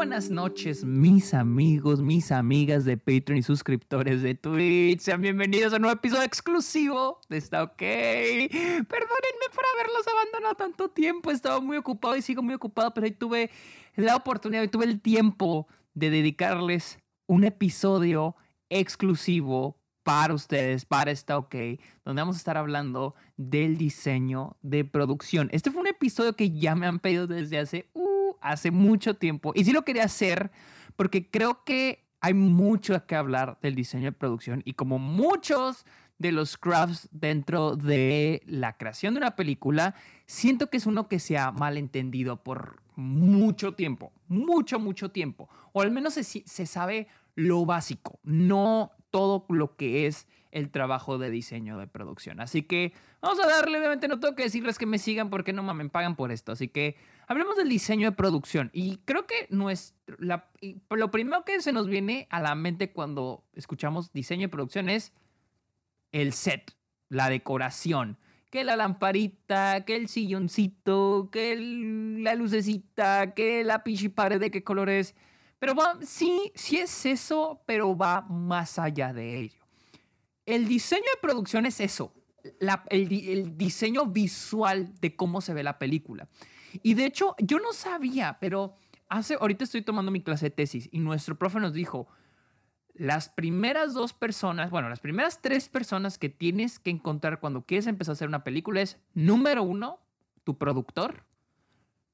buenas noches, mis amigos, mis amigas de Patreon y suscriptores de Twitch. Sean bienvenidos a un nuevo episodio exclusivo de Está OK. Perdónenme por haberlos abandonado tanto tiempo. He estado muy ocupado y sigo muy ocupado, pero hoy tuve la oportunidad y tuve el tiempo de dedicarles un episodio exclusivo para ustedes, para Está OK, donde vamos a estar hablando del diseño de producción. Este fue un episodio que ya me han pedido desde hace hace mucho tiempo y sí lo quería hacer porque creo que hay mucho que hablar del diseño de producción y como muchos de los crafts dentro de la creación de una película, siento que es uno que se ha malentendido por mucho tiempo, mucho, mucho tiempo, o al menos se, se sabe lo básico, no todo lo que es el trabajo de diseño de producción. Así que vamos a darle, obviamente no tengo que decirles que me sigan porque no me pagan por esto. Así que hablemos del diseño de producción. Y creo que nuestro, lo primero que se nos viene a la mente cuando escuchamos diseño de producción es el set, la decoración. Que la lamparita, que el silloncito, que la lucecita, que la pinche pared de qué color es. Pero sí, sí es eso, pero va más allá de ello el diseño de producción es eso, el, diseño visual de cómo se ve la película. Y de hecho, yo no sabía, pero hace, ahorita estoy tomando mi clase de tesis y nuestro profe nos dijo, las primeras dos personas, bueno, las primeras tres personas que tienes que encontrar cuando quieres empezar a hacer una película es, número uno, tu productor,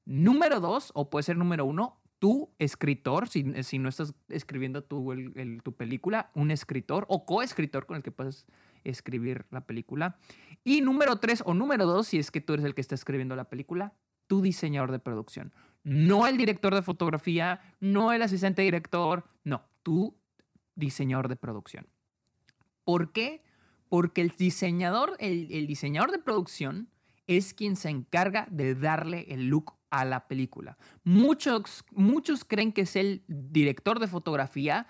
número dos, o puede ser número uno, tu escritor, si, si no estás escribiendo tu, película, un escritor o coescritor con el que puedes escribir la película. Y número tres o número dos, si es que tú eres el que está escribiendo la película, tu diseñador de producción. No el director de fotografía, no el asistente director, no, tu diseñador de producción. ¿Por qué? Porque el diseñador, el, el diseñador de producción es quien se encarga de darle el look a la película. Muchos, muchos creen que es el director de fotografía,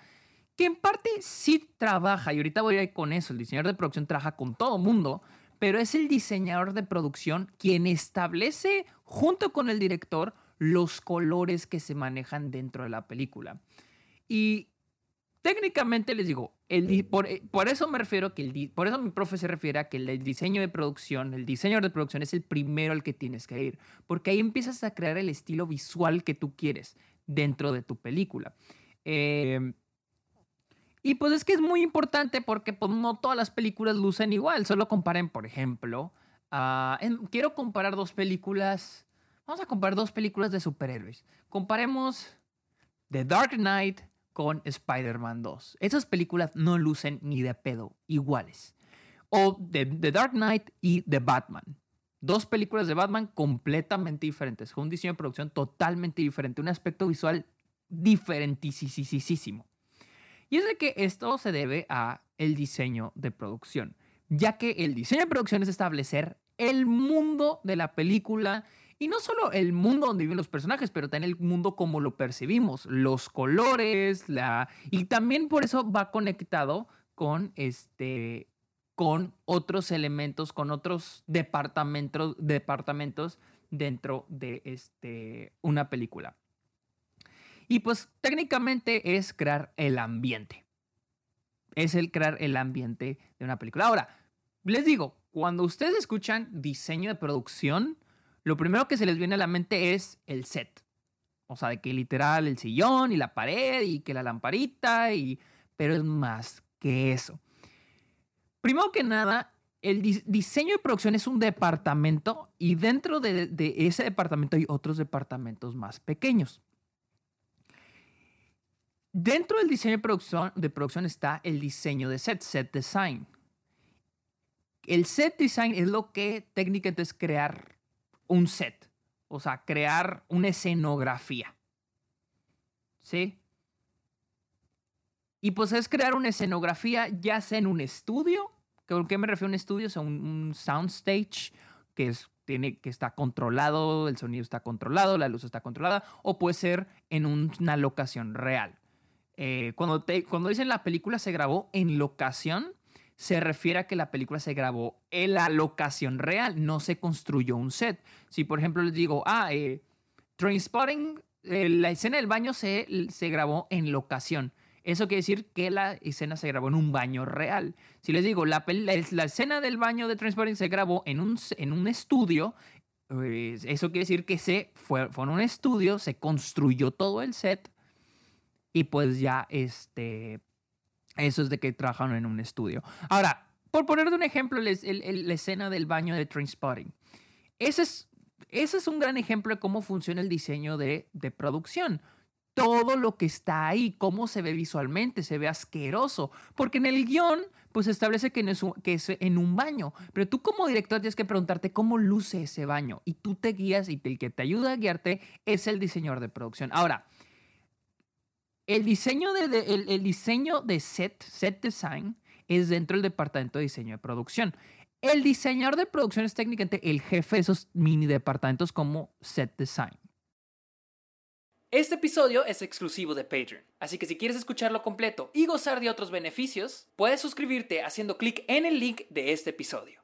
que en parte sí trabaja, y ahorita voy a ir con eso, el diseñador de producción trabaja con todo mundo, pero es el diseñador de producción quien establece junto con el director los colores que se manejan dentro de la película. Y técnicamente les digo, eh, por, eso me refiero que el, por eso mi profe se refiere a que el, diseño de producción, el diseño de producción es el primero al que tienes que ir, porque ahí empiezas a crear el estilo visual que tú quieres dentro de tu película. Em, y pues es que es muy importante porque pues, no todas las películas lucen igual, solo comparen, por ejemplo, quiero comparar dos películas, vamos a comparar dos películas de superhéroes. Comparemos The Dark Knight con Spider-Man 2. Esas películas no lucen ni de pedo iguales. O The, Dark Knight y The Batman. Dos películas de Batman completamente diferentes, con un diseño de producción totalmente diferente, un aspecto visual diferentísimo. Y es de que esto se debe a el diseño de producción, ya que el diseño de producción es establecer el mundo de la película y no solo el mundo donde viven los personajes, pero también el mundo como lo percibimos, los colores, la... Y también por eso va conectado con este con otros elementos, con otros departamentos, departamentos dentro de este, una película. Y pues técnicamente es crear el ambiente. Es el crear el ambiente de una película. Ahora, les digo, cuando ustedes escuchan diseño de producción, lo primero que se les viene a la mente es el set. O sea, de que literal el sillón y la pared y que la lamparita, y... pero es más que eso. Primero que nada, el diseño de producción es un departamento y dentro de, ese departamento hay otros departamentos más pequeños. Dentro del diseño de producción, de producción está el diseño de set, set design. El set design es lo que técnicamente es crear un set, o sea, crear una escenografía. ¿Sí? Y pues es crear una escenografía ya sea en un estudio, ¿con qué me refiero a un estudio? O sea, un, un soundstage que, es, tiene, que está controlado, el sonido está controlado, la luz está controlada, o puede ser en una locación real. Eh, cuando, te, cuando dicen la película se grabó en locación, se refiere a que la película se grabó en la locación real, no se construyó un set. Si por ejemplo les digo, ah, eh, eh, la escena del baño se, se grabó en locación. Eso quiere decir que la escena se grabó en un baño real. Si les digo, la, la, escena del baño de Transporting se grabó en un, en un estudio, pues, eso quiere decir que se fue, fue en un estudio, se construyó todo el set y pues ya este, eso es de que trabajaron en un estudio. Ahora, por poner de un ejemplo, la escena del baño de Trainspotting. Ese es, ese es un gran ejemplo de cómo funciona el diseño de, de producción todo lo que está ahí, cómo se ve visualmente, se ve asqueroso, porque en el guion pues establece que, es, que es en un baño, pero tú como director tienes que preguntarte cómo luce ese baño y tú te guías y el que te ayuda a guiarte es el diseñador de producción. Ahora, el diseño de, el, diseño de set, set design, es dentro del departamento de diseño de producción. El diseñador de producción es técnicamente el jefe de esos mini departamentos como set design. Este episodio es exclusivo de Patreon, así que si quieres escucharlo completo y gozar de otros beneficios, puedes suscribirte haciendo clic en el link de este episodio.